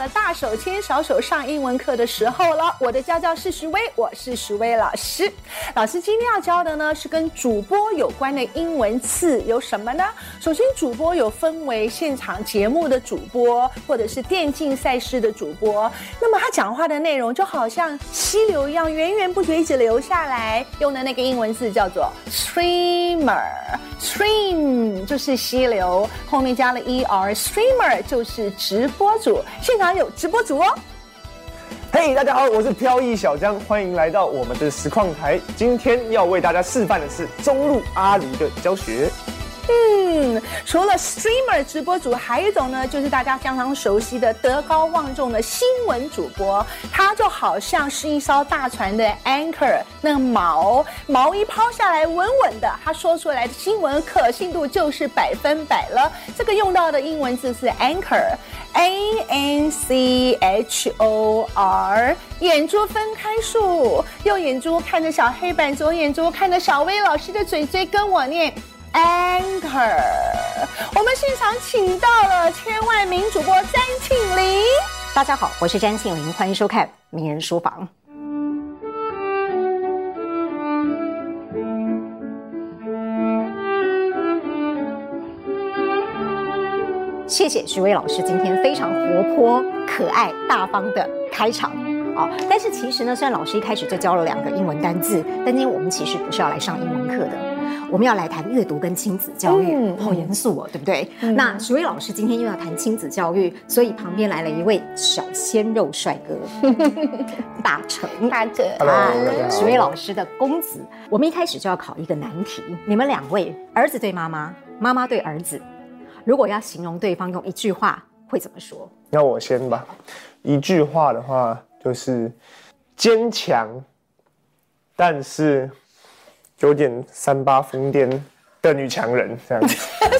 了大手牵小手上英文课的时候了，我的家教是徐薇，我是徐薇老师。老师今天要教的呢是跟主播有关的英文词，有什么呢？首先，主播有分为现场节目的主播，或者是电竞赛事的主播。那么他讲话的内容就好像溪流一样，源源不绝一直流下来。用的那个英文字叫做 streamer，stream 就是溪流，后面加了 er，streamer 就是直播主。现场有直播组哦！嘿大家好，我是飘逸小江，欢迎来到我们的实况台。今天要为大家示范的是中路阿狸的教学。嗯，除了 streamer 直播主，还有一种呢，就是大家相当熟悉的德高望重的新闻主播。他就好像是一艘大船的 anchor，那个锚，锚一抛下来，稳稳的，他说出来的新闻可信度就是百分百了。这个用到的英文字是 anchor，a n c h o r，眼珠分开数，右眼珠看着小黑板，左眼珠看着小薇老师的嘴嘴，跟我念。Anchor，我们现场请到了千万名主播詹庆龄。大家好，我是詹庆龄，欢迎收看《名人书房》。谢谢徐薇老师今天非常活泼、可爱、大方的开场。啊，但是其实呢，虽然老师一开始就教了两个英文单字，但今天我们其实不是要来上英文课的。我们要来谈阅读跟亲子教育，嗯、好严肃哦，对不对？嗯、那徐薇老师今天又要谈亲子教育，所以旁边来了一位小鲜肉帅哥，大成大成啊，徐薇老师的公子。我们一开始就要考一个难题，你们两位儿子对妈妈，妈妈对儿子，如果要形容对方用一句话，会怎么说？那我先吧，一句话的话就是坚强，但是。有点三八疯癫的女强人这样子，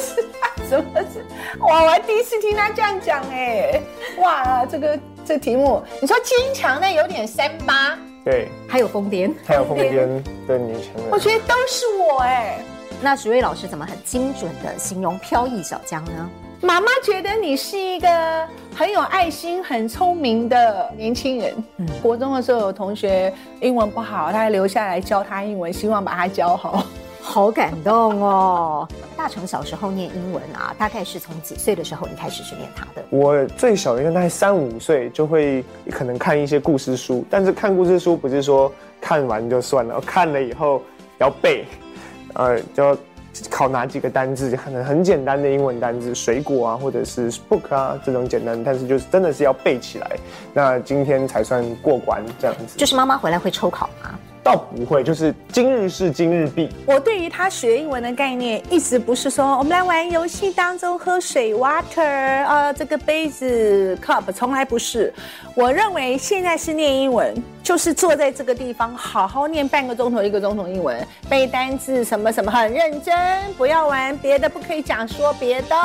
什么是？哇，我还第一次听他这样讲哎！哇，这个这个题目，你说坚强，那有点三八，对，还有疯癫，还有疯癫的女强人，我觉得都是我哎。那徐薇老师怎么很精准的形容飘逸小江呢？妈妈觉得你是一个很有爱心、很聪明的年轻人。嗯，国中的时候有同学英文不好，他还留下来教他英文，希望把他教好。好感动哦！大成小时候念英文啊，大概是从几岁的时候你开始去念他的？我最小的大概三五岁就会可能看一些故事书，但是看故事书不是说看完就算了，看了以后要背，呃，就。考哪几个单字？可能很简单的英文单字，水果啊，或者是 book 啊这种简单，但是就是真的是要背起来。那今天才算过关这样子。就是妈妈回来会抽考吗？倒不会，就是今日事今日毕。我对于他学英文的概念，一直不是说我们来玩游戏当中喝水 water 啊，这个杯子 cup，从来不是。我认为现在是念英文，就是坐在这个地方好好念半个钟头一个钟头英文，背单字什么什么，很认真，不要玩别的，不可以讲说别的。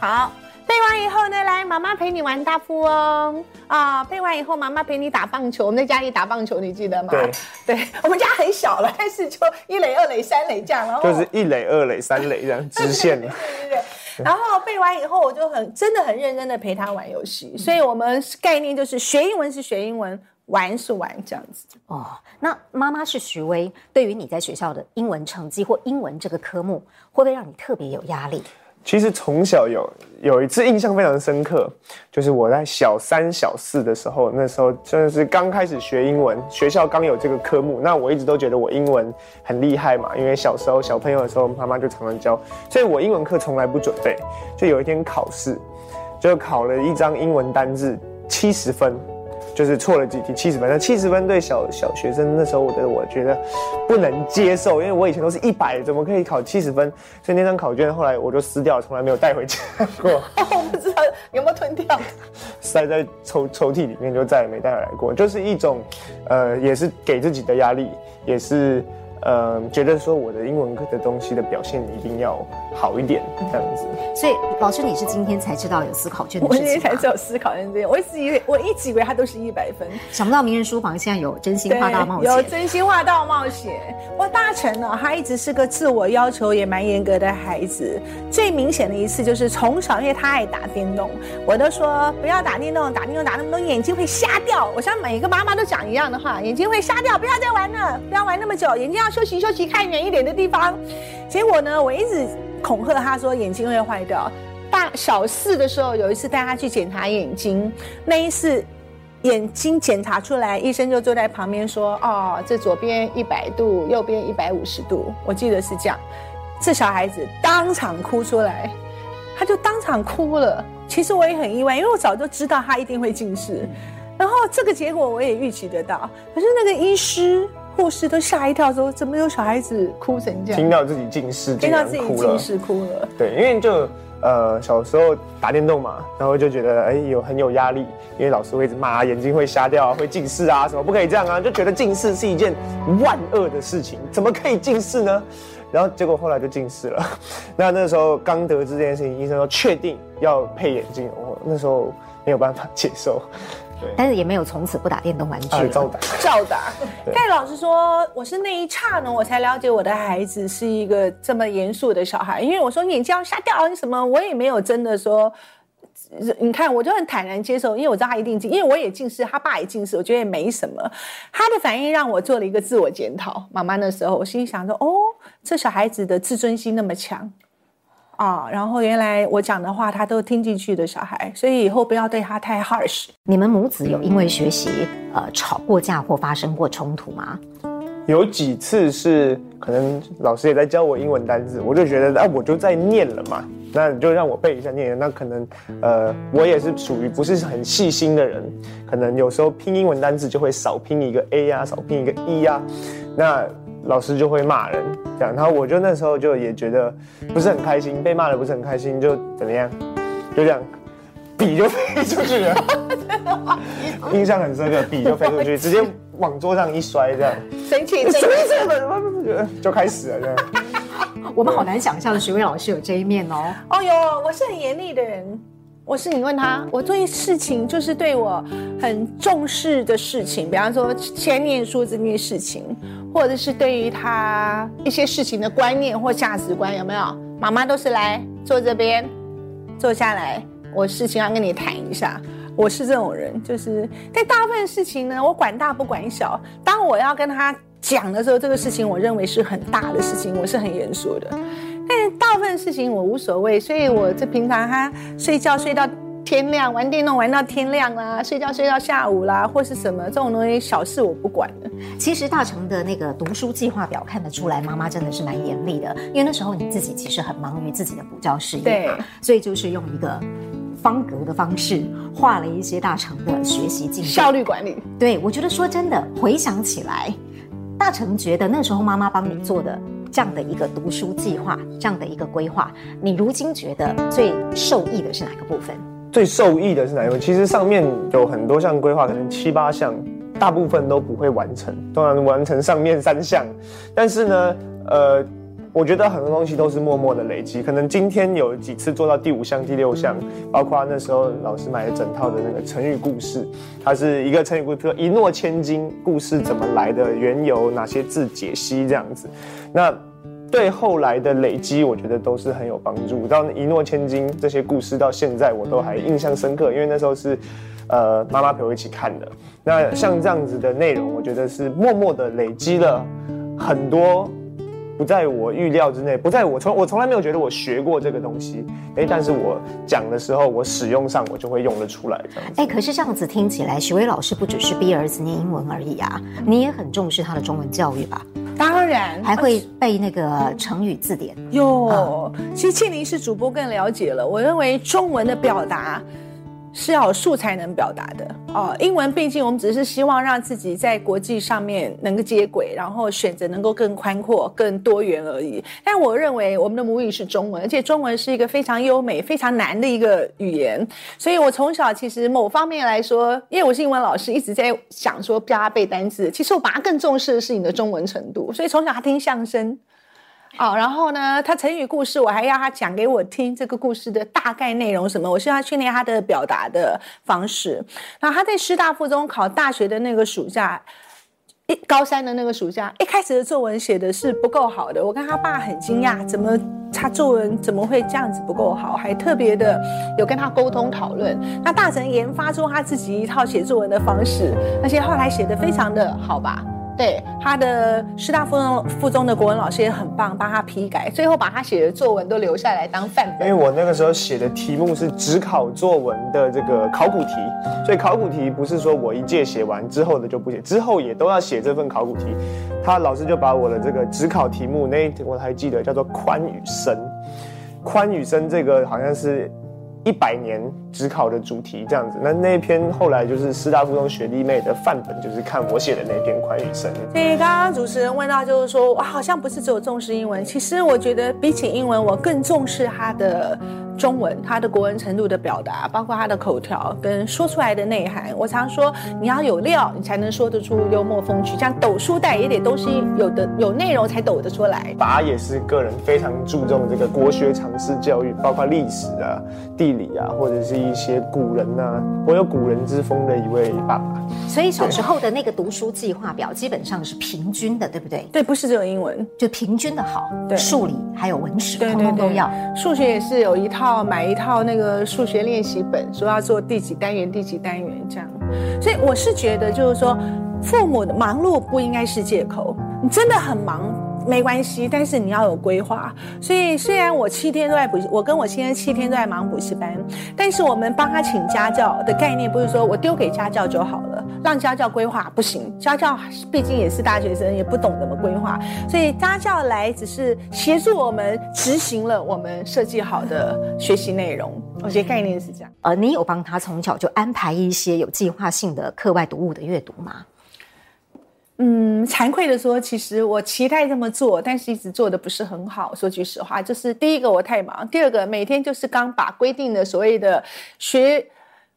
好。背完以后呢，来，妈妈陪你玩大富翁啊！背完以后，妈妈陪你打棒球。我们在家里打棒球，你记得吗？对，对，我们家很小了，但是就一垒、二垒、三垒这样，然后就是一垒、二垒、三垒这样直线的。对对对。然后背完以后，我就很真的很认真的陪他玩游戏。所以我们概念就是学英文是学英文，玩是玩这样子。哦，那妈妈是徐薇，对于你在学校的英文成绩或英文这个科目，会不会让你特别有压力？其实从小有有一次印象非常深刻，就是我在小三、小四的时候，那时候真的是刚开始学英文，学校刚有这个科目。那我一直都觉得我英文很厉害嘛，因为小时候小朋友的时候，妈妈就常常教，所以我英文课从来不准备。就有一天考试，就考了一张英文单字，七十分。就是错了几题，七十分。那七十分对小小学生那时候，我的我觉得不能接受，因为我以前都是一百，怎么可以考七十分？所以那张考卷后来我就撕掉，从来没有带回家过。我不知道有没有吞掉，塞在抽抽屉里面，就再也没带回来过。就是一种，呃，也是给自己的压力，也是呃，觉得说我的英文课的东西的表现一定要好一点，这样子。所以老师，你是今天才知道有思考卷的我事情吗？今天才知道思考卷这样，我一直以为我一直以为它都是一百分。想不到名人书房现在有真心话大冒险，有真心话大冒险。哇大成呢，他一直是个自我要求也蛮严格的孩子。最明显的一次就是从小，因为他爱打电动，我都说不要打电动，打电动打那么多眼睛会瞎掉。我想每个妈妈都讲一样的话，眼睛会瞎掉，不要再玩了，不要玩那么久，眼睛要休息休息，看远一点的地方。结果呢，我一直恐吓他说眼睛会坏掉。大小四的时候，有一次带他去检查眼睛，那一次。眼睛检查出来，医生就坐在旁边说：“哦，这左边一百度，右边一百五十度。”我记得是这样。这小孩子当场哭出来，他就当场哭了。其实我也很意外，因为我早就知道他一定会近视，然后这个结果我也预期得到。可是那个医师、护士都吓一跳，说：“怎么有小孩子哭成这样？”听到自己近视，听到自己近视哭了。对，因为就。呃，小时候打电动嘛，然后就觉得哎有很有压力，因为老师会一直骂，眼睛会瞎掉，会近视啊，什么不可以这样啊，就觉得近视是一件万恶的事情，怎么可以近视呢？然后结果后来就近视了。那那时候刚得知这件事情，医生说确定要配眼镜，我那时候没有办法接受。对但是也没有从此不打电动玩具，啊，照打，照打。但老实说，我是那一刹那，我才了解我的孩子是一个这么严肃的小孩。因为我说眼睛要瞎掉，你什么，我也没有真的说。你看，我就很坦然接受，因为我知道他一定近，因为我也近视，他爸也近视，我觉得也没什么。他的反应让我做了一个自我检讨。妈妈那时候，我心里想说，哦，这小孩子的自尊心那么强。啊、哦，然后原来我讲的话他都听进去的小孩，所以以后不要对他太 harsh。你们母子有因为学习呃吵过架或发生过冲突吗？有几次是可能老师也在教我英文单字，我就觉得啊我就在念了嘛，那你就让我背一下念。那可能呃我也是属于不是很细心的人，可能有时候拼英文单字就会少拼一个 a 呀、啊，少拼一个 e 呀、啊，那。老师就会骂人，这样，然后我就那时候就也觉得不是很开心，被骂的不是很开心，就怎么样，就这样，笔就飞出去了，印象很深刻，笔就飞出去，直接往桌上一摔，这样，生气，生气，就开始了，这样。我们好难想象许巍老师有这一面哦。哦哟，我是很严厉的人。我是你问他，我对事情就是对我很重视的事情，比方说先念书这件事情，或者是对于他一些事情的观念或价值观，有没有？妈妈都是来坐这边，坐下来，我事情要跟你谈一下。我是这种人，就是在大部分事情呢，我管大不管小。当我要跟他讲的时候，这个事情我认为是很大的事情，我是很严肃的。但是大部分事情我无所谓，所以我这平常哈睡觉睡到天亮，玩电动玩到天亮啦，睡觉睡到下午啦，或是什么这种东西小事我不管的。其实大成的那个读书计划表看得出来，妈妈真的是蛮严厉的，因为那时候你自己其实很忙于自己的补教事业嘛，对，所以就是用一个方格的方式画了一些大成的学习进度，效率管理。对，我觉得说真的，回想起来，大成觉得那时候妈妈帮你做的。这样的一个读书计划，这样的一个规划，你如今觉得最受益的是哪个部分？最受益的是哪一个？其实上面有很多项规划，可能七八项，大部分都不会完成，当然完成上面三项，但是呢，呃。我觉得很多东西都是默默的累积，可能今天有几次做到第五项、第六项，包括那时候老师买了整套的那个成语故事，它是一个成语故事，一诺千金，故事怎么来的缘由，哪些字解析这样子，那对后来的累积，我觉得都是很有帮助。到一诺千金这些故事到现在我都还印象深刻，因为那时候是，呃，妈妈陪我一起看的。那像这样子的内容，我觉得是默默的累积了很多。不在我预料之内，不在我从我从来没有觉得我学过这个东西，哎，但是我讲的时候，我使用上我就会用得出来这样。哎，可是这样子听起来，许巍老师不只是逼儿子念英文而已啊，你也很重视他的中文教育吧？当然，还会背那个成语字典哟。其实庆龄是主播更了解了，我认为中文的表达。是要有素材能表达的哦。英文毕竟我们只是希望让自己在国际上面能够接轨，然后选择能够更宽阔、更多元而已。但我认为我们的母语是中文，而且中文是一个非常优美、非常难的一个语言。所以我从小其实某方面来说，因为我是英文老师，一直在想说教他背单词。其实我把他更重视的是你的中文程度。所以从小他听相声。好，然后呢，他成语故事我还要他讲给我听，这个故事的大概内容什么，我需要训练他的表达的方式。然后他在师大附中考大学的那个暑假，一高三的那个暑假，一开始的作文写的是不够好的，我跟他爸很惊讶，怎么他作文怎么会这样子不够好，还特别的有跟他沟通讨论。那大神研发出他自己一套写作文的方式，而且后来写的非常的好吧。对，他的师大附中附中的国文老师也很棒，帮他批改，最后把他写的作文都留下来当范本。因为我那个时候写的题目是只考作文的这个考古题，所以考古题不是说我一届写完之后的就不写，之后也都要写这份考古题。他老师就把我的这个只考题目那我还记得叫做宽与深，宽与深这个好像是。一百年只考的主题这样子，那那一篇后来就是师大附中学弟妹的范本，就是看我写的那篇宽与生。所以刚刚主持人问到，就是说我好像不是只有重视英文，其实我觉得比起英文，我更重视他的。中文，他的国文程度的表达，包括他的口条跟说出来的内涵。我常说，你要有料，你才能说得出幽默风趣。这样抖书袋也得东西有的有内容才抖得出来。爸也是个人非常注重这个国学常识教育，包括历史啊、地理啊，或者是一些古人啊，我有古人之风的一位爸爸。所以小时候的那个读书计划表基本上是平均的，对不对？对，不是只有英文，就平均的好。对，数理还有文史，对对对，通通都要。数学也是有一套。要买一套那个数学练习本，说要做第几单元、第几单元这样。所以我是觉得，就是说，父母的忙碌不应该是借口。你真的很忙。没关系，但是你要有规划。所以虽然我七天都在补习，我跟我先生七天都在忙补习班，但是我们帮他请家教的概念不是说我丢给家教就好了，让家教规划不行。家教毕竟也是大学生，也不懂怎么规划，所以家教来只是协助我们执行了我们设计好的学习内容。我觉得概念是这样。呃，你有帮他从小就安排一些有计划性的课外读物的阅读吗？嗯，惭愧的说，其实我期待这么做，但是一直做的不是很好。说句实话，就是第一个我太忙，第二个每天就是刚把规定的所谓的学。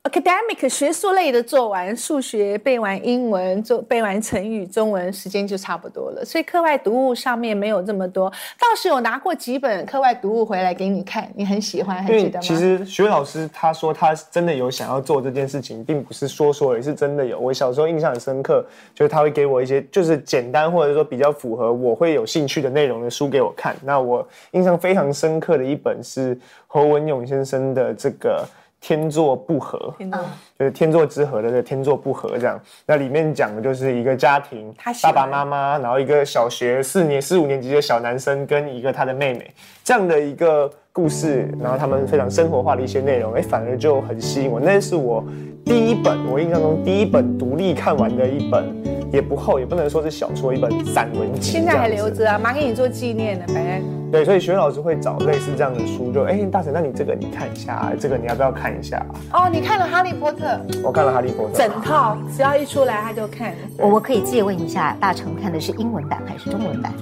Academic 学术类的做完数学，背完英文，做背完成语，中文时间就差不多了。所以课外读物上面没有这么多，倒是有拿过几本课外读物回来给你看，你很喜欢，还记得吗？其实徐老师他说他真的有想要做这件事情，并不是说说，也是真的有。我小时候印象很深刻，就是他会给我一些就是简单或者说比较符合我会有兴趣的内容的书给我看。那我印象非常深刻的一本是侯文勇先生的这个。天作不合，天就是天作之合的这个天作不合这样。那里面讲的就是一个家庭，爸爸妈妈，然后一个小学四年、四五年级的小男生跟一个他的妹妹这样的一个故事，然后他们非常生活化的一些内容，哎，反而就很吸引我。那是我第一本，我印象中第一本独立看完的一本，也不厚，也不能说是小说，一本散文集。现在还留着啊，妈给你做纪念呢，反正。对，所以学老师会找类似这样的书，就哎，大成，那你这个你看一下，这个你要不要看一下？哦，你看了《哈利波特》？我看了《哈利波特》整套，只要一出来他就看。我我可以借问一下，大成看的是英文版还是中文版？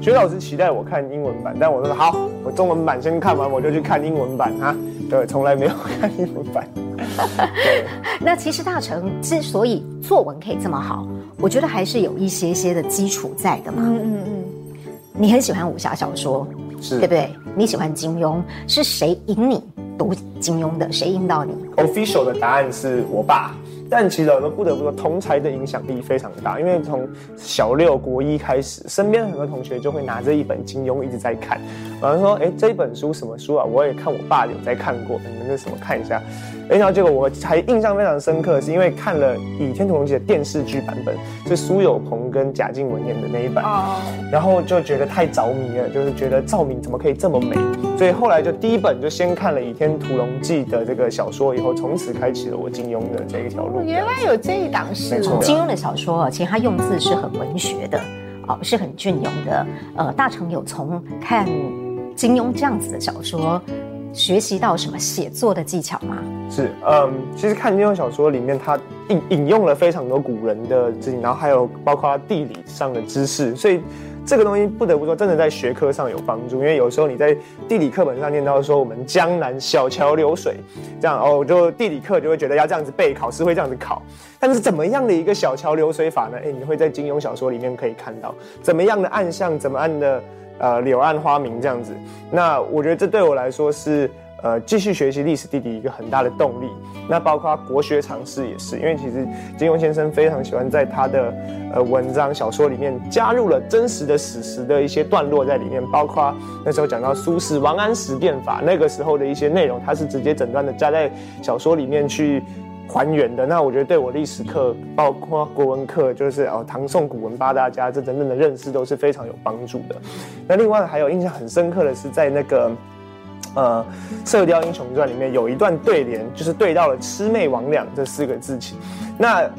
学老师期待我看英文版，但我说好，我中文版先看完，我就去看英文版啊。对，从来没有看英文版。对 那其实大成之所以作文可以这么好，我觉得还是有一些些的基础在的嘛。嗯嗯嗯。你很喜欢武侠小说，是对不对？你喜欢金庸，是谁引你读金庸的？谁引导你？Official 的答案是我爸。但其实我们不得不说，同才的影响力非常大。因为从小六国一开始，身边很多同学就会拿着一本金庸一直在看。然后说：“哎，这一本书什么书啊？我也看我爸有在看过，你们那什么看一下。”哎，然后结果我还印象非常深刻，是因为看了《倚天屠龙记》的电视剧版本，是苏有朋跟贾静雯演的那一版。哦。然后就觉得太着迷了，就是觉得赵敏怎么可以这么美？所以后来就第一本就先看了《倚天屠龙记》的这个小说，以后从此开启了我金庸的这一条路。原来有这一档事。金庸的小说，其实他用字是很文学的，哦，是很隽永的。呃，大成有从看金庸这样子的小说。学习到什么写作的技巧吗？是，嗯，其实看金庸小说里面，他引引用了非常多古人的事情，然后还有包括地理上的知识，所以这个东西不得不说，真的在学科上有帮助。因为有时候你在地理课本上念到说我们江南小桥流水这样哦，就地理课就会觉得要这样子背，考试会这样子考。但是怎么样的一个小桥流水法呢？哎，你会在金庸小说里面可以看到怎么样的暗巷，怎么样的呃柳暗花明这样子。那我觉得这对我来说是。呃，继续学习历史地理一个很大的动力。那包括国学常识也是，因为其实金庸先生非常喜欢在他的呃文章小说里面加入了真实的史实的一些段落在里面，包括那时候讲到苏轼王安石变法那个时候的一些内容，他是直接整段的加在小说里面去还原的。那我觉得对我历史课，包括国文课，就是哦唐宋古文八大家这等等的认识都是非常有帮助的。那另外还有印象很深刻的是在那个。呃，《射雕英雄传》里面有一段对联，就是对到了“魑魅魍魉”这四个字起。那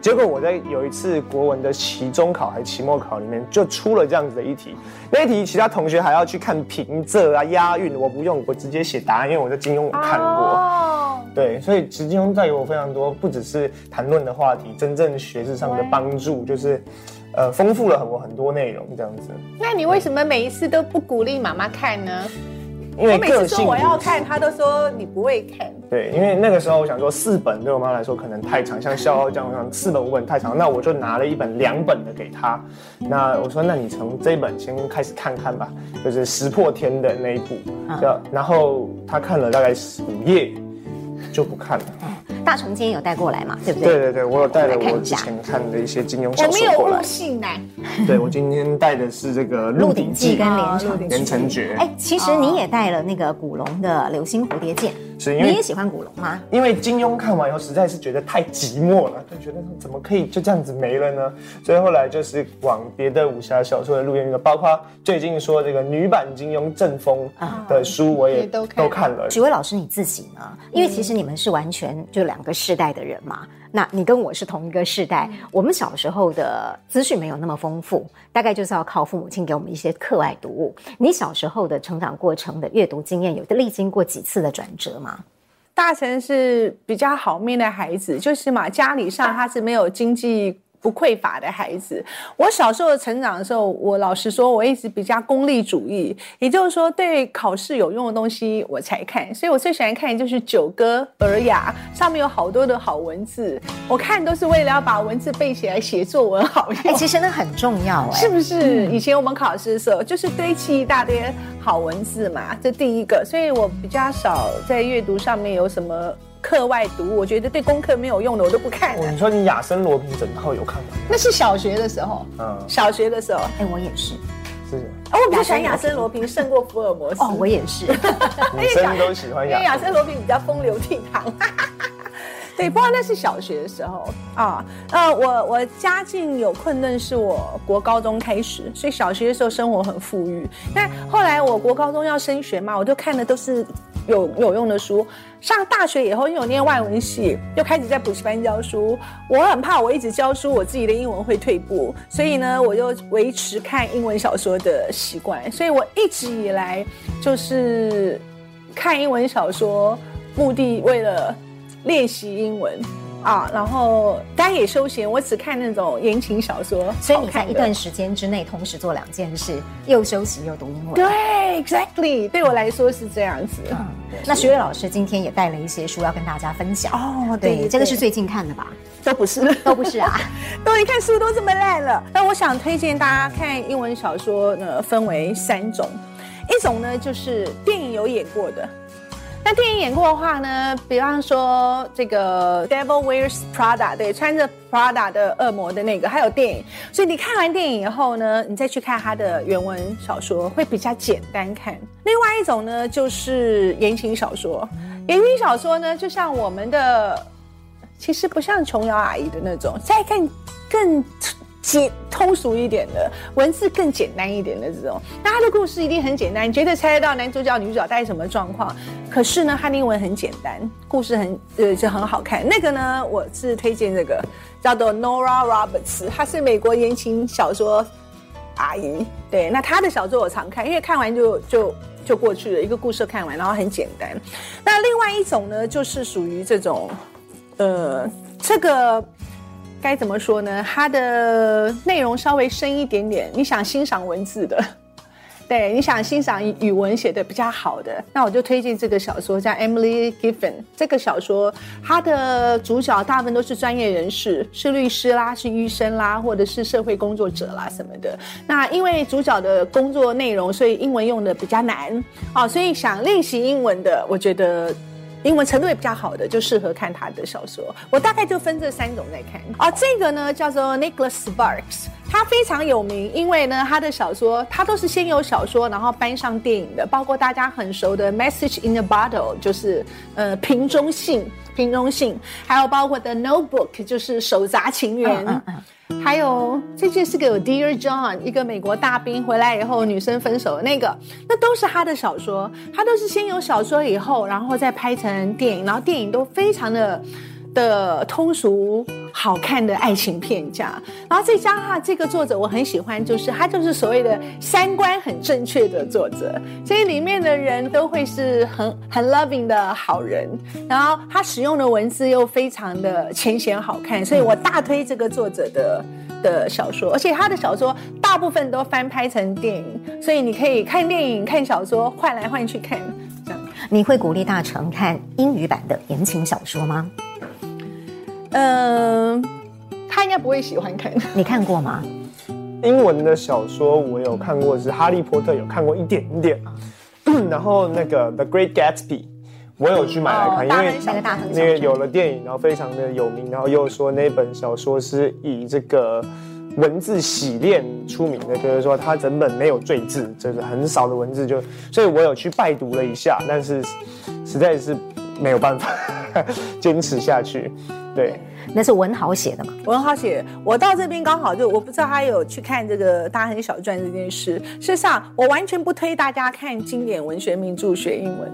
结果我在有一次国文的期中考还是期末考里面，就出了这样子的一题。那一题其他同学还要去看平仄啊、押韵，我不用，我直接写答案，因为我在金庸我看过。哦。对，所以其实金庸带给我非常多，不只是谈论的话题，真正学识上的帮助，就是呃，丰富了很多很多内容这样子。那你为什么每一次都不鼓励妈妈看呢？因为个性，我每次说我要看，他都说你不会看。对，因为那个时候我想说四本对我妈来说可能太长，像《笑傲江湖》上四本五本太长，那我就拿了一本两本的给他。那我说，那你从这一本先开始看看吧，就是《石破天》的那一部，啊、然后他看了大概五页，就不看了。大虫今天有带过来嘛？对不对？对对对，我有带了我之前看的一些金庸小说过来。我没有误信呢。对，我今天带的是这个《鹿鼎记》跟《连城诀》。哎，其实你也带了那个古龙的《流星蝴蝶剑》。是因为你也喜欢古龙吗？因为金庸看完以后实在是觉得太寂寞了，就觉得怎么可以就这样子没了呢？所以后来就是往别的武侠小说的路线，包括最近说这个女版金庸正风的书，我也都看了。许巍老师你自己呢？因为其实你们是完全就两个世代的人嘛。那你跟我是同一个世代，嗯、我们小时候的资讯没有那么丰富，大概就是要靠父母亲给我们一些课外读物。你小时候的成长过程的阅读经验，有历经过几次的转折吗？大成是比较好命的孩子，就是嘛，家里上他是没有经济。不匮乏的孩子，我小时候成长的时候，我老实说，我一直比较功利主义，也就是说，对考试有用的东西我才看。所以我最喜欢看的就是《九歌》《尔雅》，上面有好多的好文字，我看都是为了要把文字背起来写作文好用。哎，其实那很重要，哎，是不是？以前我们考试的时候，就是堆砌一大堆好文字嘛，这第一个。所以我比较少在阅读上面有什么。课外读，我觉得对功课没有用的，我都不看。你说你亚森罗平整套有看吗？那是小学的时候，嗯，小学的时候，哎，我也是，是。哦，我比较喜欢亚森罗平胜过福尔摩斯。哦，我也是，女生都喜欢亚，因为亚森罗平比较风流倜傥。对，不过那是小学的时候啊。呃，我我家境有困难，是我国高中开始，所以小学的时候生活很富裕。但后来我国高中要升学嘛，我就看的都是。有有用的书，上大学以后，因为我念外文系，又开始在补习班教书。我很怕我一直教书，我自己的英文会退步，所以呢，我就维持看英文小说的习惯。所以我一直以来就是看英文小说，目的为了练习英文。啊，然后当然也休闲，我只看那种言情小说。所以你在一段时间之内同时做两件事，又休息又读英文。对，exactly，对我来说是这样子。嗯，那徐伟老师今天也带了一些书要跟大家分享。哦，对，对，这个是最近看的吧？都不是，都不是啊。都一看书都这么烂了。那我想推荐大家看英文小说呢，分为三种，一种呢就是电影有演过的。那电影演过的话呢，比方说这个《Devil Wears Prada》，对，穿着 Prada 的恶魔的那个，还有电影。所以你看完电影以后呢，你再去看他的原文小说，会比较简单看。另外一种呢，就是言情小说。言情小说呢，就像我们的，其实不像琼瑶阿姨的那种，再看更。简通俗一点的文字，更简单一点的这种，那他的故事一定很简单，你绝对猜得到男主角、女主角大概什么状况。可是呢，他英文很简单，故事很呃就很好看。那个呢，我是推荐这个叫做 Nora Roberts，她是美国言情小说阿姨。对，那她的小说我常看，因为看完就就就过去了，一个故事看完，然后很简单。那另外一种呢，就是属于这种，呃，这个该怎么说呢？它的内容稍微深一点点，你想欣赏文字的。对，你想欣赏语文写的比较好的，那我就推荐这个小说，叫 Emily Giffin。这个小说，它的主角大部分都是专业人士，是律师啦，是医生啦，或者是社会工作者啦什么的。那因为主角的工作内容，所以英文用的比较难，哦，所以想练习英文的，我觉得。英文程度也比较好的，就适合看他的小说。我大概就分这三种在看。哦，这个呢叫做 Nicholas Sparks，他非常有名，因为呢他的小说他都是先有小说，然后搬上电影的，包括大家很熟的《Message in a Bottle》，就是呃瓶中信，瓶中信，还有包括《The Notebook》，就是手札情缘。还有这件是给我 Dear John，一个美国大兵回来以后，女生分手的那个，那都是他的小说，他都是先有小说以后，然后再拍成电影，然后电影都非常的的通俗好看的爱情片这样，然后再加上这个作者我很喜欢，就是他就是所谓的三观很正确的作者，所以里面的人都会是很很 loving 的好人，然后他使用的文字又非常的浅显好看，所以我大推这个作者的的小说，而且他的小说大部分都翻拍成电影，所以你可以看电影看小说换来换去看这样。你会鼓励大成看英语版的言情小说吗？嗯，他应该不会喜欢看。你看过吗？英文的小说我有看过，是《哈利波特》，有看过一点点。然后那个《The Great Gatsby》，我有去买来看，因为那个有了电影，然后非常的有名，然后又说那本小说是以这个文字洗练出名的，就是说它整本没有赘字，就是很少的文字，就所以我有去拜读了一下，但是实在是没有办法 坚持下去。对，那是文豪写的嘛？文豪写，我到这边刚好就我不知道他有去看这个《大亨小传》这件事。事实上，我完全不推大家看经典文学名著学英文。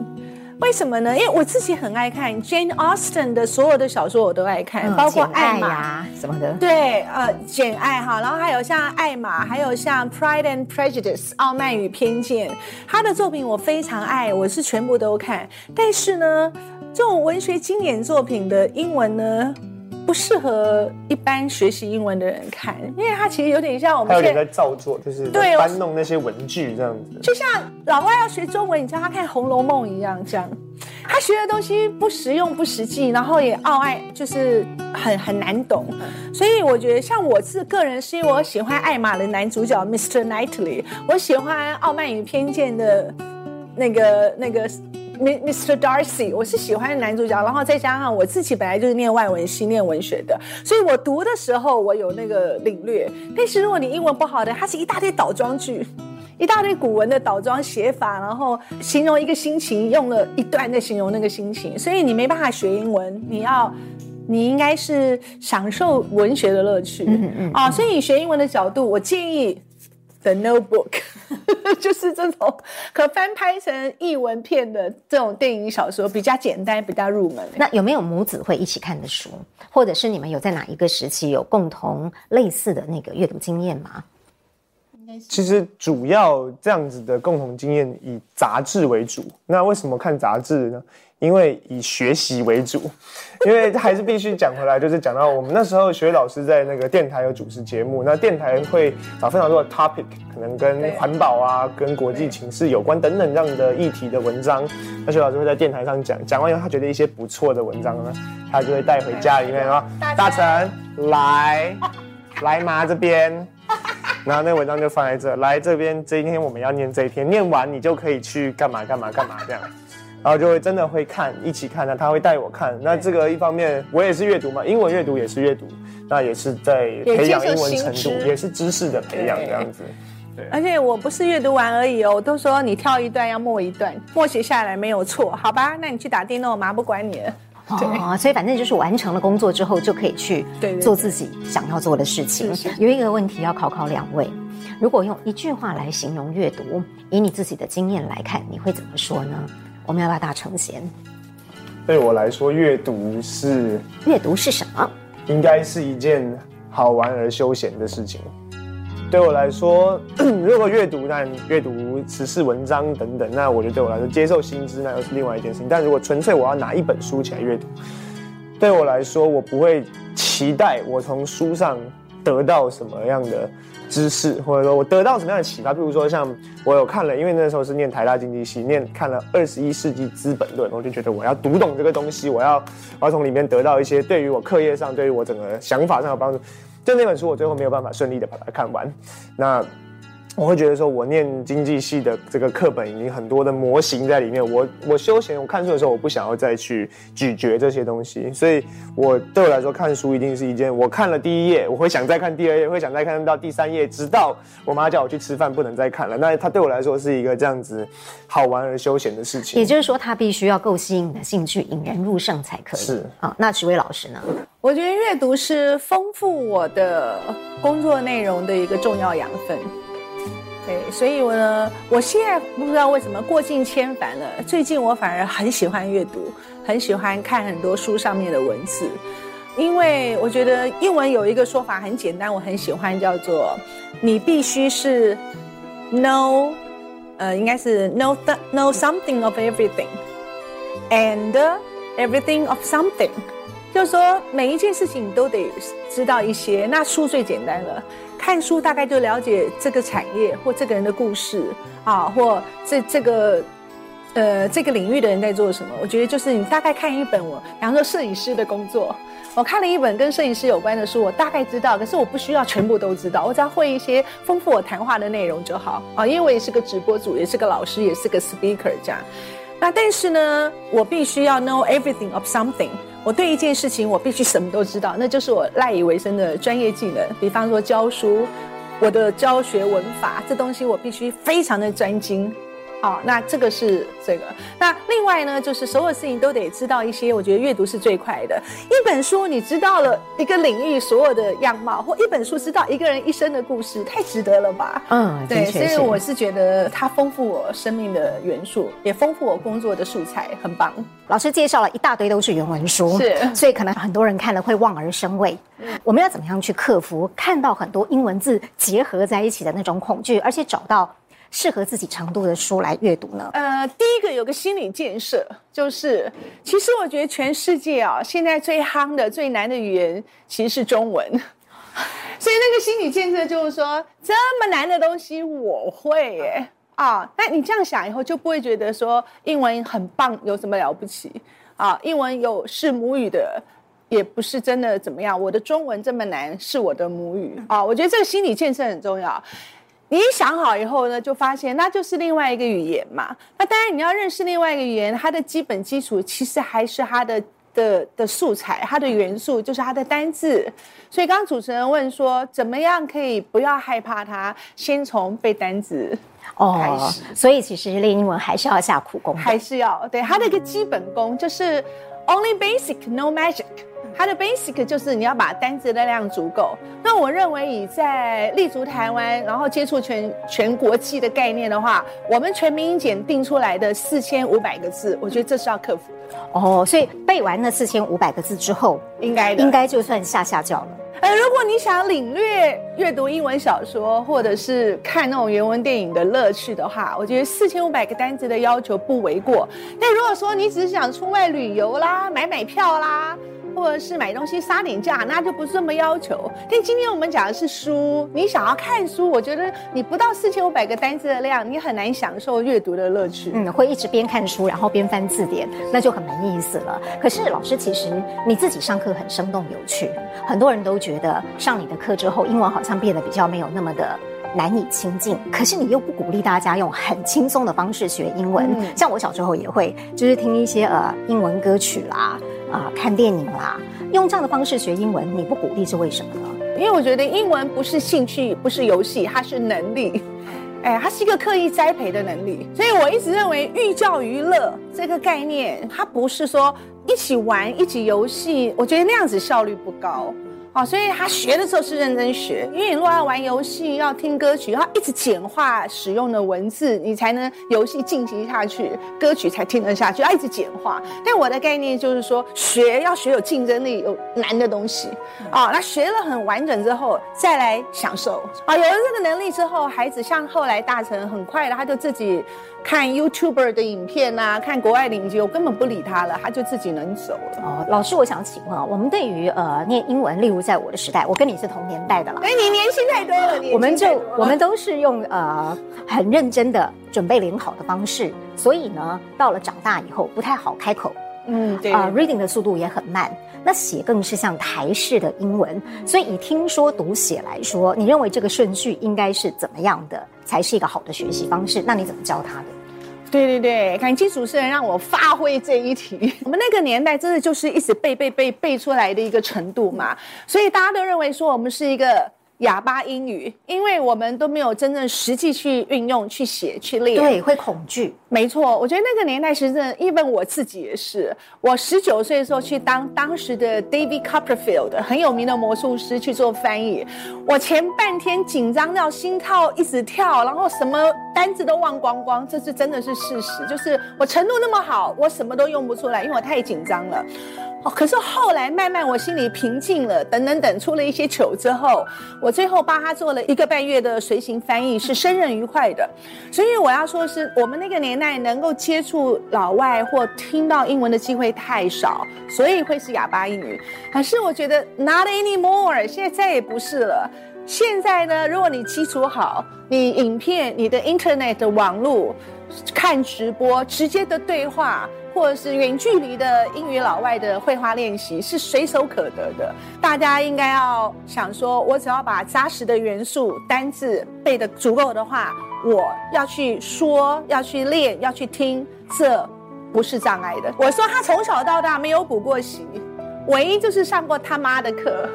为什么呢？因为我自己很爱看 Jane Austen 的所有的小说，我都爱看，嗯、包括爱玛呀什么的。对，呃，简爱哈，然后还有像爱玛，还有像 Pride and Prejudice 傲慢与偏见，他的作品我非常爱，我是全部都看。但是呢，这种文学经典作品的英文呢，不适合一般学习英文的人看，因为它其实有点像我们现在，在造作，就是对搬弄那些文具这样子。就像老外要学中文，你叫他看《红楼梦》一样，这样他学的东西不实用、不实际，然后也傲爱，就是很很难懂。所以我觉得，像我是个人，是因为我喜欢艾玛的男主角 Mr. Knightley，我喜欢《傲慢与偏见》的那个那个。Mr. Darcy，我是喜欢男主角，然后再加上我自己本来就是念外文系、念文学的，所以我读的时候我有那个领略。但是如果你英文不好的，它是一大堆倒装句，一大堆古文的倒装写法，然后形容一个心情，用了一段在形容那个心情，所以你没办法学英文。你要，你应该是享受文学的乐趣啊、嗯嗯哦。所以学英文的角度，我建议。The Notebook 就是这种可翻拍成译文片的这种电影小说，比较简单，比较入门。那有没有母子会一起看的书，或者是你们有在哪一个时期有共同类似的那个阅读经验吗？其实主要这样子的共同经验以杂志为主。那为什么看杂志呢？因为以学习为主，因为还是必须讲回来，就是讲到我们那时候学老师在那个电台有主持节目，那电台会找非常多的 topic，可能跟环保啊、跟国际情势有关等等这样的议题的文章，那学老师会在电台上讲，讲完以后他觉得一些不错的文章呢，他就会带回家里面啊，大成来 来嘛这边，然后那文章就放在这，来这边，今天我们要念这一篇，念完你就可以去干嘛干嘛干嘛这样。然后就会真的会看，一起看，那他会带我看。那这个一方面我也是阅读嘛，英文阅读也是阅读，那也是在培养英文程度，也是知识的培养这样子。对，而且我不是阅读完而已哦，我都说你跳一段要默一段，默写下来没有错，好吧？那你去打电动，我妈不管你了。对哦，所以反正就是完成了工作之后就可以去做自己想要做的事情。有一个问题要考考两位，如果用一句话来形容阅读，以你自己的经验来看，你会怎么说呢？我们要不要大成先？对我来说，阅读是阅读是什么？应该是一件好玩而休闲的事情。对我来说，如果阅读，那阅读时事文章等等，那我觉得对我来说，接受新知那又是另外一件事情。但如果纯粹我要拿一本书起来阅读，对我来说，我不会期待我从书上得到什么样的知识，或者说我得到什么样的启发。比如说，像我有看了，因为那时候是念台大经济系，念看了《二十一世纪资本论》，我就觉得我要读懂这个东西，我要我要从里面得到一些对于我课业上、对于我整个想法上的帮助。就那本书，我最后没有办法顺利的把它看完。那我会觉得说，我念经济系的这个课本已经很多的模型在里面。我我休闲，我看书的时候，我不想要再去咀嚼这些东西。所以，我对我来说，看书一定是一件，我看了第一页，我会想再看第二页，会想再看到第三页，直到我妈叫我去吃饭，不能再看了。那它对我来说是一个这样子好玩而休闲的事情。也就是说，它必须要够吸引你的兴趣，引人入胜才可以。是啊，那许巍老师呢？我觉得阅读是丰富我的工作内容的一个重要养分。对，所以我呢，我现在不知道为什么过尽千帆了。最近我反而很喜欢阅读，很喜欢看很多书上面的文字，因为我觉得英文有一个说法很简单，我很喜欢，叫做你必须是 know，呃，应该是 know the, know something of everything and everything of something，就是说每一件事情你都得知道一些。那书最简单了。看书大概就了解这个产业或这个人的故事啊，或这这个呃这个领域的人在做什么。我觉得就是你大概看一本我，比方说摄影师的工作，我看了一本跟摄影师有关的书，我大概知道，可是我不需要全部都知道，我只要会一些丰富我谈话的内容就好啊。因为我也是个直播主，也是个老师，也是个 speaker 这样。那但是呢，我必须要 know everything of something。我对一件事情，我必须什么都知道，那就是我赖以为生的专业技能。比方说教书，我的教学文法，这东西我必须非常的专精。好，那这个是这个。那另外呢，就是所有事情都得知道一些。我觉得阅读是最快的。一本书你知道了一个领域所有的样貌，或一本书知道一个人一生的故事，太值得了吧？嗯，对。所以我是觉得它丰富我生命的元素，也丰富我工作的素材，很棒。老师介绍了一大堆都是原文书，是，所以可能很多人看了会望而生畏。嗯，我们要怎么样去克服看到很多英文字结合在一起的那种恐惧，而且找到适合自己程度的书来阅读呢？呃，第一个有个心理建设，就是其实我觉得全世界啊，现在最夯的、最难的语言其实是中文。所以那个心理建设就是说，这么难的东西我会耶啊！那你这样想以后，就不会觉得说英文很棒，有什么了不起啊？英文有是母语的，也不是真的怎么样。我的中文这么难，是我的母语啊！我觉得这个心理建设很重要。你一想好以后呢，就发现那就是另外一个语言嘛。那当然你要认识另外一个语言，它的基本基础其实还是它的的的素材，它的元素就是它的单字。所以刚刚主持人问说，怎么样可以不要害怕它？先从背单字。哦，所以其实练英文还是要下苦功，还是要对它的一个基本功，就是 only basic, no magic。它的 basic 就是你要把单字的量足够。那我认为以在立足台湾，然后接触全全国际的概念的话，我们全民英检定出来的四千五百个字，我觉得这是要克服的。哦，所以背完那四千五百个字之后，应该的应该就算下下轿了。呃，如果你想领略阅读英文小说，或者是看那种原文电影的乐趣的话，我觉得四千五百个单词的要求不为过。但如果说你只是想出外旅游啦，买买票啦。或者是买东西杀点价，那就不是这么要求。但今天我们讲的是书，你想要看书，我觉得你不到四千五百个单字的量，你很难享受阅读的乐趣。嗯，会一直边看书然后边翻字典，那就很没意思了。可是老师，其实你自己上课很生动有趣，很多人都觉得上你的课之后，英文好像变得比较没有那么的难以亲近。可是你又不鼓励大家用很轻松的方式学英文。像我小时候也会，就是听一些呃英文歌曲啦。啊，看电影啦，用这样的方式学英文，你不鼓励是为什么呢？因为我觉得英文不是兴趣，不是游戏，它是能力，哎，它是一个刻意栽培的能力。所以我一直认为寓教于乐这个概念，它不是说一起玩、一起游戏，我觉得那样子效率不高。好，所以他学的时候是认真学，因为你如果要玩游戏，要听歌曲，要一直简化使用的文字，你才能游戏进行下去，歌曲才听得下去，要一直简化。但我的概念就是说，学要学有竞争力、有难的东西啊。那学了很完整之后，再来享受啊。有了这个能力之后，孩子像后来大成，很快的他就自己看 YouTuber 的影片啊，看国外的影集，我根本不理他了，他就自己能走了。哦，老师，我想请问啊，我们对于呃念英文，例如。在我的时代，我跟你是同年代的了。哎，你年轻太多了。我们就我们都是用呃很认真的准备联考的方式，所以呢，到了长大以后不太好开口。嗯，对。啊、呃、，reading 的速度也很慢。那写更是像台式的英文，所以以听说读写来说，你认为这个顺序应该是怎么样的才是一个好的学习方式？那你怎么教他的？对对对，感谢主持人让我发挥这一题。我们那个年代真的就是一直背背背背出来的一个程度嘛，所以大家都认为说我们是一个。哑巴英语，因为我们都没有真正实际去运用、去写、去练，对，会恐惧。没错，我觉得那个年代是真的，even 我自己也是。我十九岁的时候去当当时的 David Copperfield 很有名的魔术师去做翻译，我前半天紧张到心跳一直跳，然后什么单字都忘光光，这是真的是事实。就是我程度那么好，我什么都用不出来，因为我太紧张了。可是后来慢慢我心里平静了，等等等，出了一些糗之后，我最后帮他做了一个半月的随行翻译，是胜任愉快的。所以我要说的是，我们那个年代能够接触老外或听到英文的机会太少，所以会是哑巴英语。可是我觉得 not anymore，现在再也不是了。现在呢，如果你基础好，你影片、你的 internet 的网络看直播、直接的对话。或者是远距离的英语老外的绘画练习是随手可得的，大家应该要想说，我只要把扎实的元素、单字背得足够的话，我要去说、要去练、要去听，这不是障碍的。我说他从小到大没有补过习，唯一就是上过他妈的课，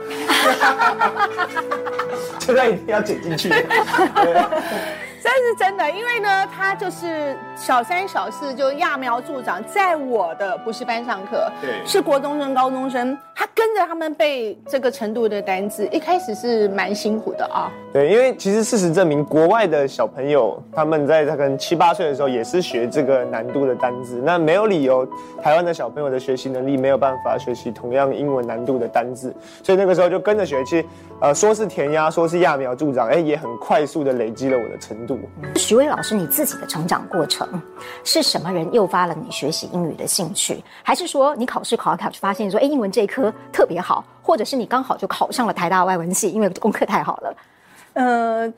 这个一定要剪进去。这是真的，因为呢，他就是小三、小四就揠苗助长，在我的补习班上课，对，是国中生、高中生，他跟着他们背这个程度的单字，一开始是蛮辛苦的啊。对，因为其实事实证明，国外的小朋友他们在他可能七八岁的时候也是学这个难度的单字，那没有理由台湾的小朋友的学习能力没有办法学习同样英文难度的单字，所以那个时候就跟着学，其实呃说是填鸭，说是揠苗助长，哎，也很快速的累积了我的程度。徐巍老师，你自己的成长过程是什么人诱发了你学习英语的兴趣？还是说你考试考考就发现说，哎，英文这一科特别好，或者是你刚好就考上了台大外文系，因为功课太好了？呃，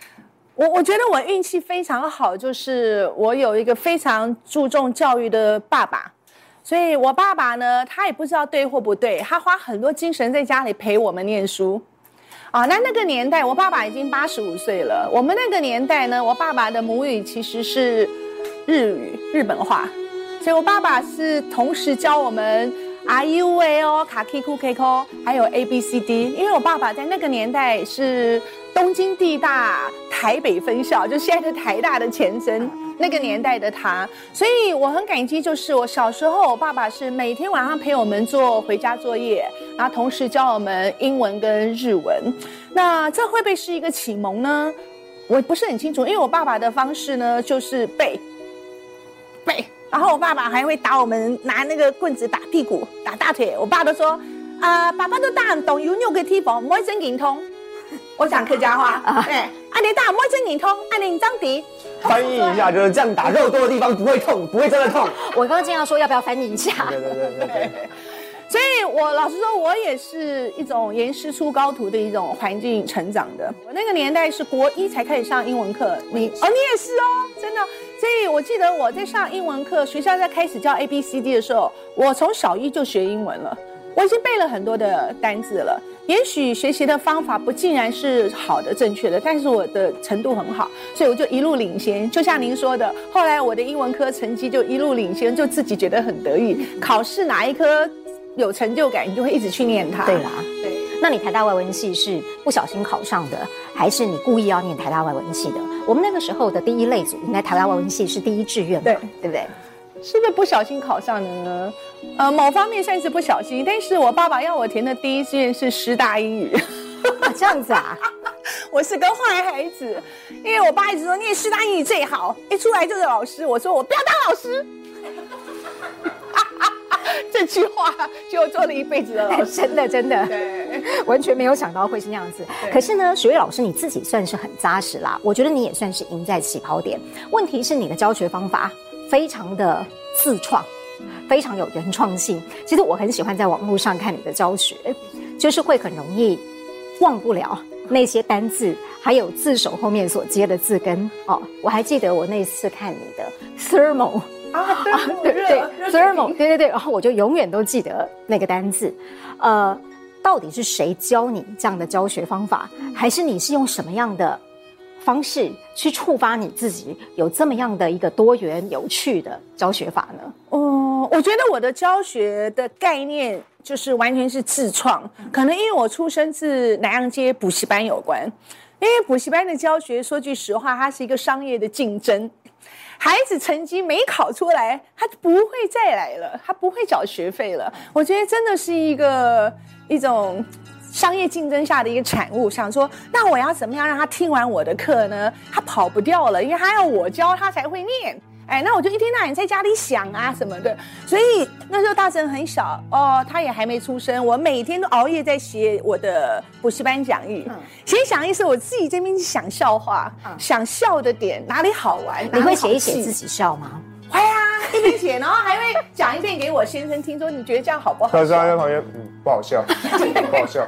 我我觉得我运气非常好，就是我有一个非常注重教育的爸爸，所以我爸爸呢，他也不知道对或不对，他花很多精神在家里陪我们念书。啊，那那个年代，我爸爸已经八十五岁了。我们那个年代呢，我爸爸的母语其实是日语，日本话，所以我爸爸是同时教我们 a u a o k a k i ku k i ko，还有 a b c d。因为我爸爸在那个年代是东京地大台北分校，就现在的台大的前身。那个年代的他，所以我很感激。就是我小时候，我爸爸是每天晚上陪我们做回家作业，然后同时教我们英文跟日文。那这会不会是一个启蒙呢？我不是很清楚，因为我爸爸的方式呢，就是背背，然后我爸爸还会打我们，拿那个棍子打屁股、打大腿。我爸都说啊、呃，爸爸都大懂有六个地方，摸真灵通。我讲客家话，对，按你大摸真你通，按你张迪。翻译一下，就是这样打肉多的地方不会痛，不会真的痛。我刚刚经常说要不要翻译一下？对对对对对。所以，我老实说，我也是一种严师出高徒的一种环境成长的。我那个年代是国一才开始上英文课，你哦，你也是哦，真的。所以我记得我在上英文课，学校在开始教 A B C D 的时候，我从小一就学英文了，我已经背了很多的单字了。也许学习的方法不尽然是好的、正确的，但是我的程度很好，所以我就一路领先。就像您说的，后来我的英文科成绩就一路领先，就自己觉得很得意。考试哪一科有成就感，你就会一直去念它。对啦，对。那你台大外文系是不小心考上的，还是你故意要念台大外文系的？我们那个时候的第一类组，应该台大外文系是第一志愿，对，对不对？是不是不小心考上的呢？呃，某方面算是不小心，但是我爸爸要我填的第一志愿是师大英语。啊，这样子啊，我是个坏孩子，因为我爸一直说念师大英语最好，一出来就是老师。我说我不要当老师。这句话就做了一辈子的老师，真的真的，对，完全没有想到会是那样子。可是呢，许巍老师你自己算是很扎实啦，我觉得你也算是赢在起跑点。问题是你的教学方法非常的自创，非常有原创性。其实我很喜欢在网络上看你的教学，就是会很容易忘不了那些单字，还有字首后面所接的字根。哦，我还记得我那次看你的 thermal。啊，对对对，thermal，对对对，然后我就永远都记得那个单字，呃，到底是谁教你这样的教学方法，还是你是用什么样的方式去触发你自己有这么样的一个多元有趣的教学法呢？哦，我觉得我的教学的概念就是完全是自创，可能因为我出生自南洋街补习班有关，因为补习班的教学，说句实话，它是一个商业的竞争。孩子成绩没考出来，他不会再来了，他不会缴学费了。我觉得真的是一个一种商业竞争下的一个产物。想说，那我要怎么样让他听完我的课呢？他跑不掉了，因为他要我教他才会念。哎，那我就一天到晚在家里想啊什么的，所以那时候大神很小哦，他也还没出生，我每天都熬夜在写我的补习班讲义。写讲义是我自己这边想笑话，嗯、想笑的点哪里好玩，你会写一写自己笑吗？会啊，一边写，然后还会讲一遍给我先生听，说你觉得这样好不好？他在旁边，嗯，不好笑，不好笑。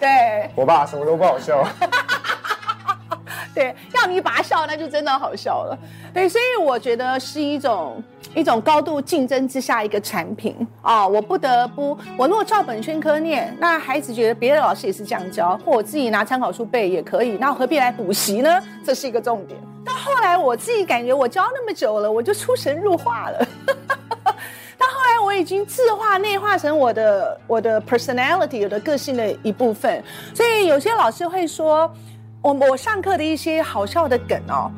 对，我爸什么都不好笑。对，要你拔笑，那就真的好笑了。对，所以我觉得是一种一种高度竞争之下一个产品啊、我不得不，我如果照本宣科念，那孩子觉得别的老师也是这样教，或我自己拿参考书背也可以，那我何必来补习呢？这是一个重点。到后来我自己感觉我教那么久了，我就出神入化了。到后来我已经自化内化成我的我的 personality，我的个性的一部分。所以有些老师会说。我我上课的一些好笑的梗哦，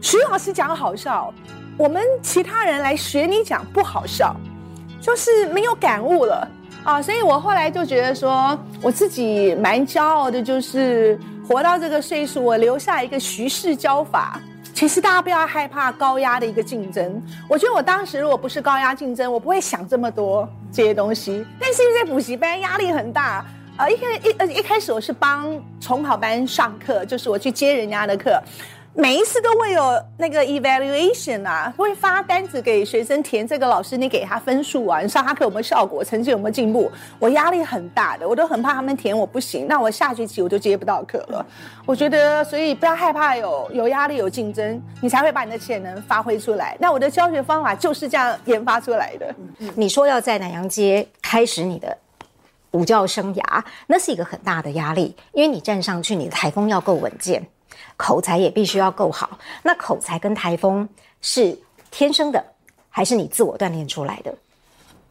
徐老师讲好笑，我们其他人来学你讲不好笑，就是没有感悟了啊，所以我后来就觉得说，我自己蛮骄傲的，就是活到这个岁数，我留下一个徐氏教法。其实大家不要害怕高压的一个竞争，我觉得我当时如果不是高压竞争，我不会想这么多这些东西。但是因为在补习班压力很大。呃，一开一呃一开始我是帮重考班上课，就是我去接人家的课，每一次都会有那个 evaluation 啊，会发单子给学生填，这个老师你给他分数啊，你上他课有没有效果，成绩有没有进步？我压力很大的，我都很怕他们填我不行，那我下学期我就接不到课了。我觉得，所以不要害怕有有压力有竞争，你才会把你的潜能发挥出来。那我的教学方法就是这样研发出来的。你说要在南阳街开始你的。午教生涯，那是一个很大的压力，因为你站上去，你的台风要够稳健，口才也必须要够好。那口才跟台风是天生的，还是你自我锻炼出来的？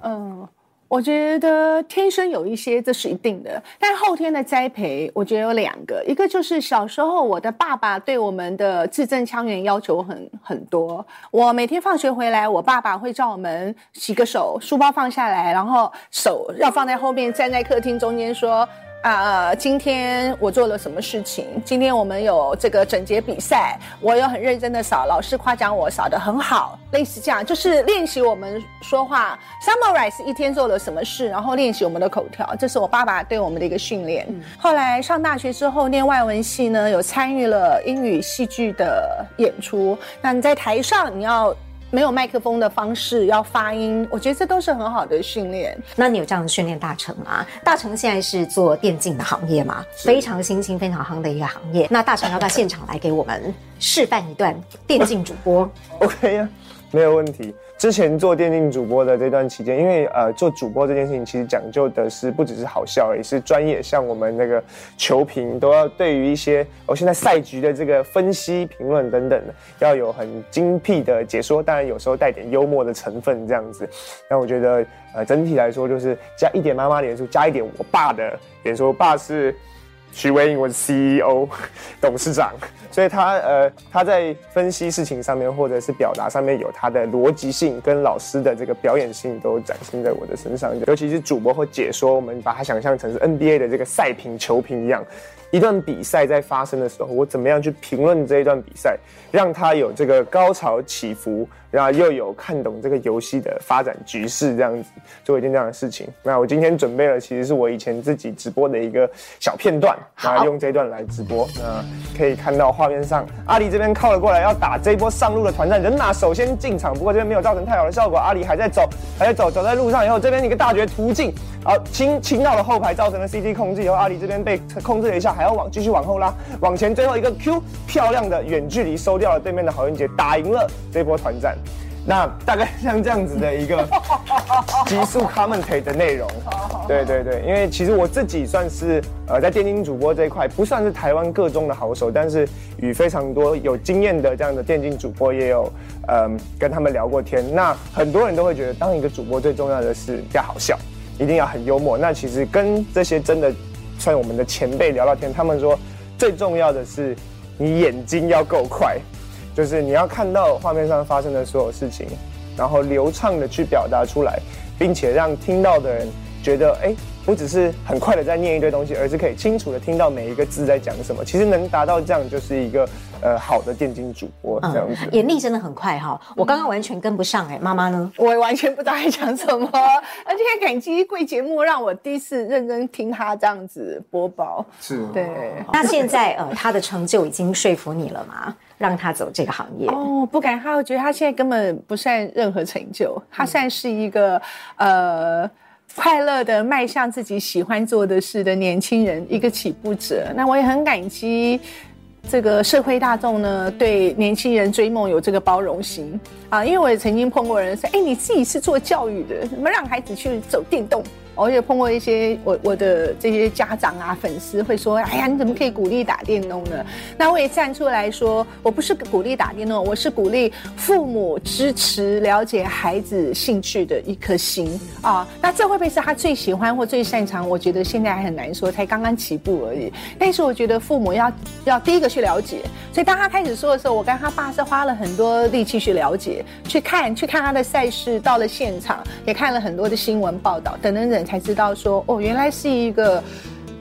嗯。我觉得天生有一些，这是一定的。但后天的栽培，我觉得有两个，一个就是小时候我的爸爸对我们的字正腔圆要求很很多。我每天放学回来，我爸爸会叫我们洗个手，书包放下来，然后手要放在后面，站在客厅中间说。啊、今天我做了什么事情？今天我们有这个整洁比赛，我有很认真的扫，老师夸奖我扫得很好，类似这样，就是练习我们说话，summarize 一天做了什么事，然后练习我们的口条，这是我爸爸对我们的一个训练。后来上大学之后，念外文系呢，有参与了英语戏剧的演出。那你在台上，你要。没有麦克风的方式要发音，我觉得这都是很好的训练。那你有这样的训练大成吗？大成现在是做电竞的行业嘛，非常新兴、非常夯的一个行业。那大成要不要现场来给我们示范一段电竞主播？OK 呀，没有问题。之前做电竞主播的这段期间，因为呃做主播这件事情，其实讲究的是不只是好笑，也是专业。像我们那个球评都要对于一些哦现在赛局的这个分析、评论等等的，要有很精辟的解说，当然有时候带点幽默的成分这样子。那我觉得呃整体来说就是加一点妈妈脸书，加一点我爸的脸书。我爸是许维颖，我是 CEO 董事长，所以他呃他在分析事情上面或者是表达上面有他的逻辑性跟老师的这个表演性都展现在我的身上，尤其是主播或解说，我们把它想象成是 NBA 的这个赛评球评一样。一段比赛在发生的时候，我怎么样去评论这一段比赛，让它有这个高潮起伏，然后又有看懂这个游戏的发展局势，这样子做一件这样的事情。那我今天准备了，其实是我以前自己直播的一个小片段，那用这段来直播。那可以看到画面上，阿里这边靠了过来，要打这一波上路的团战，人马首先进场，不过这边没有造成太好的效果，阿里还在走，还在走，走在路上以后，这边一个大绝突进，好清清到了后排，造成了 CT 控制以后，阿里这边被 控制了一下。还要往继续往后拉，往前最后一个 Q，漂亮的远距离收掉了对面的郝云杰，打赢了这波团战。那大概像这样子的一个 极速 commentate 的内容。对对对，因为其实我自己算是呃在电竞主播这一块不算是台湾各中的好手，但是与非常多有经验的这样的电竞主播也有嗯、呃、跟他们聊过天。那很多人都会觉得当一个主播最重要的是要好笑，一定要很幽默。那其实跟这些真的。算我们的前辈聊聊天，他们说最重要的是你眼睛要够快，就是你要看到画面上发生的所有事情，然后流畅的去表达出来，并且让听到的人觉得，哎，不只是很快的在念一堆东西，而是可以清楚的听到每一个字在讲什么。其实能达到这样，就是一个。呃，好的电竞主播这样子，嗯、眼力真的很快哈。我刚刚完全跟不上哎、欸，妈妈呢？我完全不知道在讲什么，而且感激贵节目让我第一次认真听他这样子播报。是，对。那现在呃，他的成就已经说服你了吗？让他走这个行业？哦，不敢，他我觉得他现在根本不算任何成就，他算是一个、嗯、呃快乐的迈向自己喜欢做的事的年轻人，一个起步者。那我也很感激。这个社会大众呢，对年轻人追梦有这个包容心啊，因为我也曾经碰过人说，哎，你自己是做教育的，怎么让孩子去走电动？我也碰过一些我我的这些家长啊粉丝会说，哎呀，你怎么可以鼓励打电动呢？那我也站出来说，我不是鼓励打电动，我是鼓励父母支持了解孩子兴趣的一颗心啊。那这会不会是他最喜欢或最擅长？我觉得现在还很难说，才刚刚起步而已。但是我觉得父母要要第一个去了解，所以当他开始说的时候，我跟他爸是花了很多力气去了解、去看、去看他的赛事，到了现场也看了很多的新闻报道等等等。才知道说哦，原来是一个，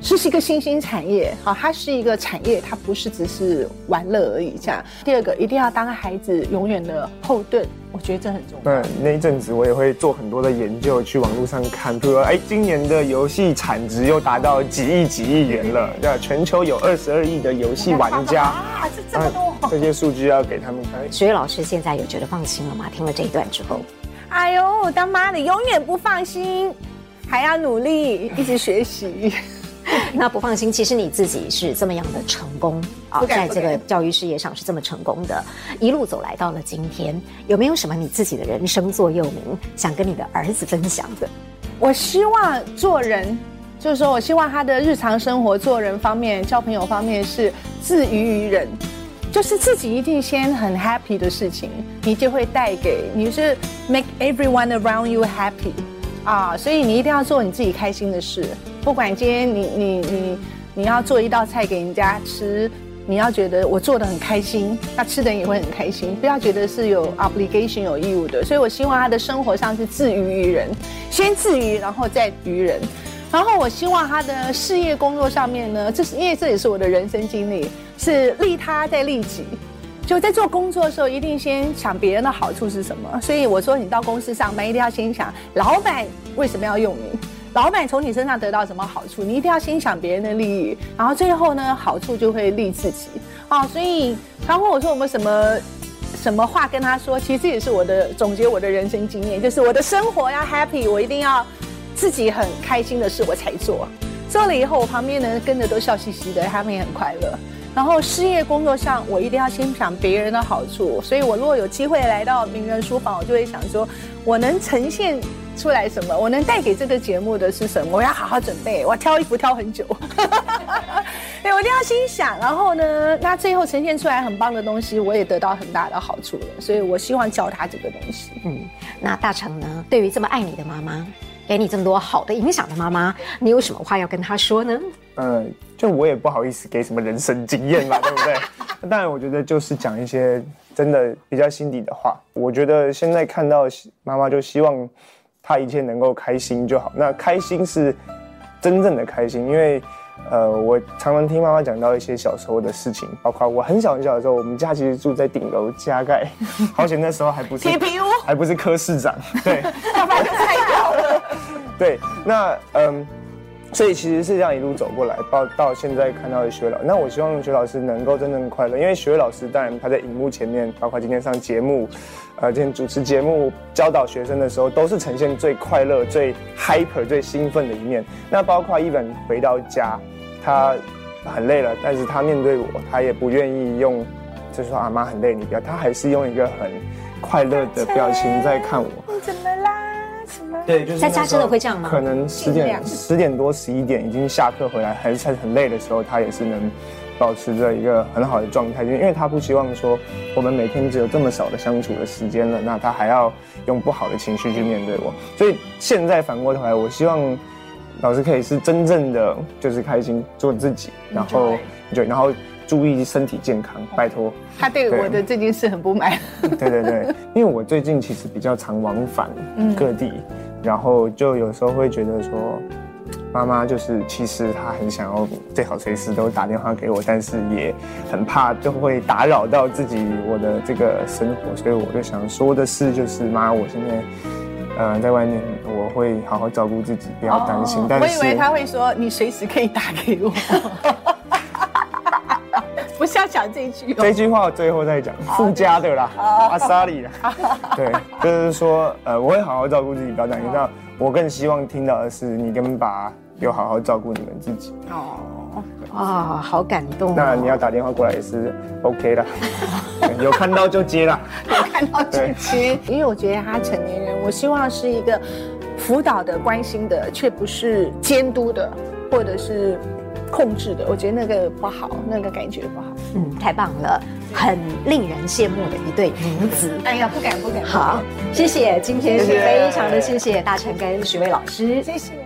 这是一个新兴产业，好，它是一个产业，它不是只是玩乐而已。这样，第二个一定要当孩子永远的后盾，我觉得这很重要。那那一阵子我也会做很多的研究，去网络上看，比如说，哎，今年的游戏产值又达到几亿几亿元了，对吧？全球有二十二亿的游戏玩家啊，这这么多，这些数据要给他们看。所以老师现在有觉得放心了吗？听了这一段之后，哎呦，当妈的永远不放心。还要努力，一直学习。那不放心，其实你自己是这么样的成功啊，在这个教育事业上是这么成功的，一路走来到了今天，有没有什么你自己的人生座右铭想跟你的儿子分享的？我希望做人，就是说我希望他的日常生活做人方面、交朋友方面是自娱于人，就是自己一定先很 happy 的事情，你就会带给你是 make everyone around you happy。啊，所以你一定要做你自己开心的事，不管今天你你你你要做一道菜给人家吃，你要觉得我做的很开心，那吃的也会很开心，不要觉得是有 obligation 有义务的。所以我希望他的生活上是自娱于人，先自娱，然后再娱人。然后我希望他的事业工作上面呢，这是因为这也是我的人生经历，是利他再利己。就在做工作的时候，一定先想别人的好处是什么。所以我说，你到公司上班，一定要先想老板为什么要用你，老板从你身上得到什么好处，你一定要先想别人的利益，然后最后呢，好处就会利自己。啊，所以他问我说，我们什么什么话跟他说？其实也是我的总结，我的人生经验，就是我的生活要 happy，我一定要自己很开心的事我才做，做了以后，我旁边的人跟着都笑嘻嘻的，他们也很快乐。然后事业工作上，我一定要先想别人的好处。所以我如果有机会来到名人书房，我就会想说，我能呈现出来什么？我能带给这个节目的是什么？我要好好准备，我挑衣服挑很久。对，我一定要心想。然后呢，那最后呈现出来很棒的东西，我也得到很大的好处了。所以我希望教他这个东西。嗯，那大成呢？对于这么爱你的妈妈，给你这么多好的影响的妈妈，你有什么话要跟她说呢？嗯，就我也不好意思给什么人生经验嘛，对不对？当然，我觉得就是讲一些真的比较心底的话。我觉得现在看到妈妈，就希望她一切能够开心就好。那开心是真正的开心，因为呃，我常常听妈妈讲到一些小时候的事情，包括我很小很小的时候，我们家其实住在顶楼加盖，好险那时候还不是 TPU，还不是科市长，对，要不然就太。对，那嗯。所以其实是这样一路走过来，到到现在看到的学老师，那我希望学老师能够真正快乐，因为学老师当然他在荧幕前面，包括今天上节目，呃，今天主持节目教导学生的时候，都是呈现最快乐、最 hyper、最兴奋的一面。那包括 even 回到家，他很累了，但是他面对我，他也不愿意用，就是说阿妈很累，你不要，他还是用一个很快乐的表情在看我。你怎么啦？对，就是在家真的会这样吗？可能十点、十点多、十一点已经下课回来，还是很累的时候，他也是能保持着一个很好的状态，因为他不希望说我们每天只有这么少的相处的时间了，那他还要用不好的情绪去面对我。所以现在反过头来，我希望老师可以是真正的就是开心做自己，然后对，然后注意身体健康，拜托。他对我的这件事很不满。对对对，因为我最近其实比较常往返各地。嗯然后就有时候会觉得说，妈妈就是其实她很想要最好随时都打电话给我，但是也很怕就会打扰到自己我的这个生活，所以我就想说的是，就是妈，我现在呃在外面，我会好好照顾自己，不要担心。哦、但是我以为他会说你随时可以打给我。不是要讲这一句，这句话我最后再讲，附加的啦，阿莎里啦，对，就是说，呃，我会好好照顾自己，不要担心。那我更希望听到的是，你跟爸有好好照顾你们自己。哦，啊，好感动。那你要打电话过来也是 OK 的，有看到就接了，有看到就接。因为我觉得他成年人，我希望是一个辅导的、关心的，却不是监督的，或者是。控制的，我觉得那个不好，那个感觉不好。嗯，太棒了，很令人羡慕的一对母子。哎呀，不敢不敢。好，谢谢，今天是非常的谢谢大成跟许巍老师，谢谢。